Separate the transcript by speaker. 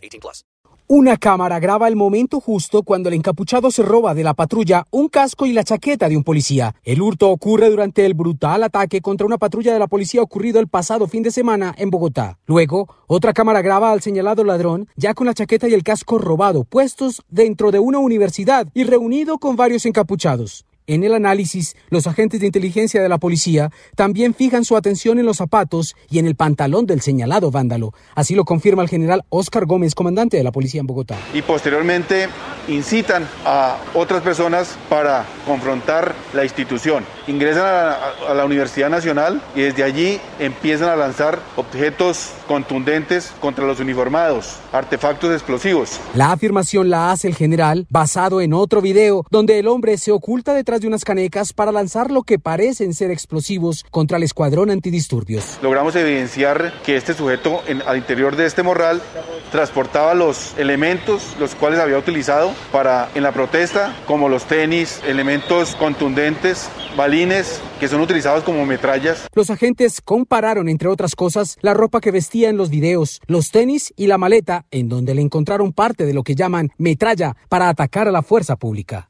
Speaker 1: 18 plus.
Speaker 2: Una cámara graba el momento justo cuando el encapuchado se roba de la patrulla un casco y la chaqueta de un policía. El hurto ocurre durante el brutal ataque contra una patrulla de la policía ocurrido el pasado fin de semana en Bogotá. Luego, otra cámara graba al señalado ladrón ya con la chaqueta y el casco robado puestos dentro de una universidad y reunido con varios encapuchados. En el análisis, los agentes de inteligencia de la policía también fijan su atención en los zapatos y en el pantalón del señalado vándalo. Así lo confirma el general Oscar Gómez, comandante de la policía en Bogotá.
Speaker 3: Y posteriormente incitan a otras personas para confrontar la institución. Ingresan a la, a la Universidad Nacional y desde allí empiezan a lanzar objetos contundentes contra los uniformados, artefactos explosivos.
Speaker 2: La afirmación la hace el general basado en otro video donde el hombre se oculta detrás de unas canecas para lanzar lo que parecen ser explosivos contra el escuadrón antidisturbios.
Speaker 3: Logramos evidenciar que este sujeto en, al interior de este morral transportaba los elementos los cuales había utilizado para en la protesta, como los tenis, elementos contundentes, balines que son utilizados como metrallas.
Speaker 2: Los agentes compararon, entre otras cosas, la ropa que vestía en los videos, los tenis y la maleta, en donde le encontraron parte de lo que llaman metralla para atacar a la fuerza pública.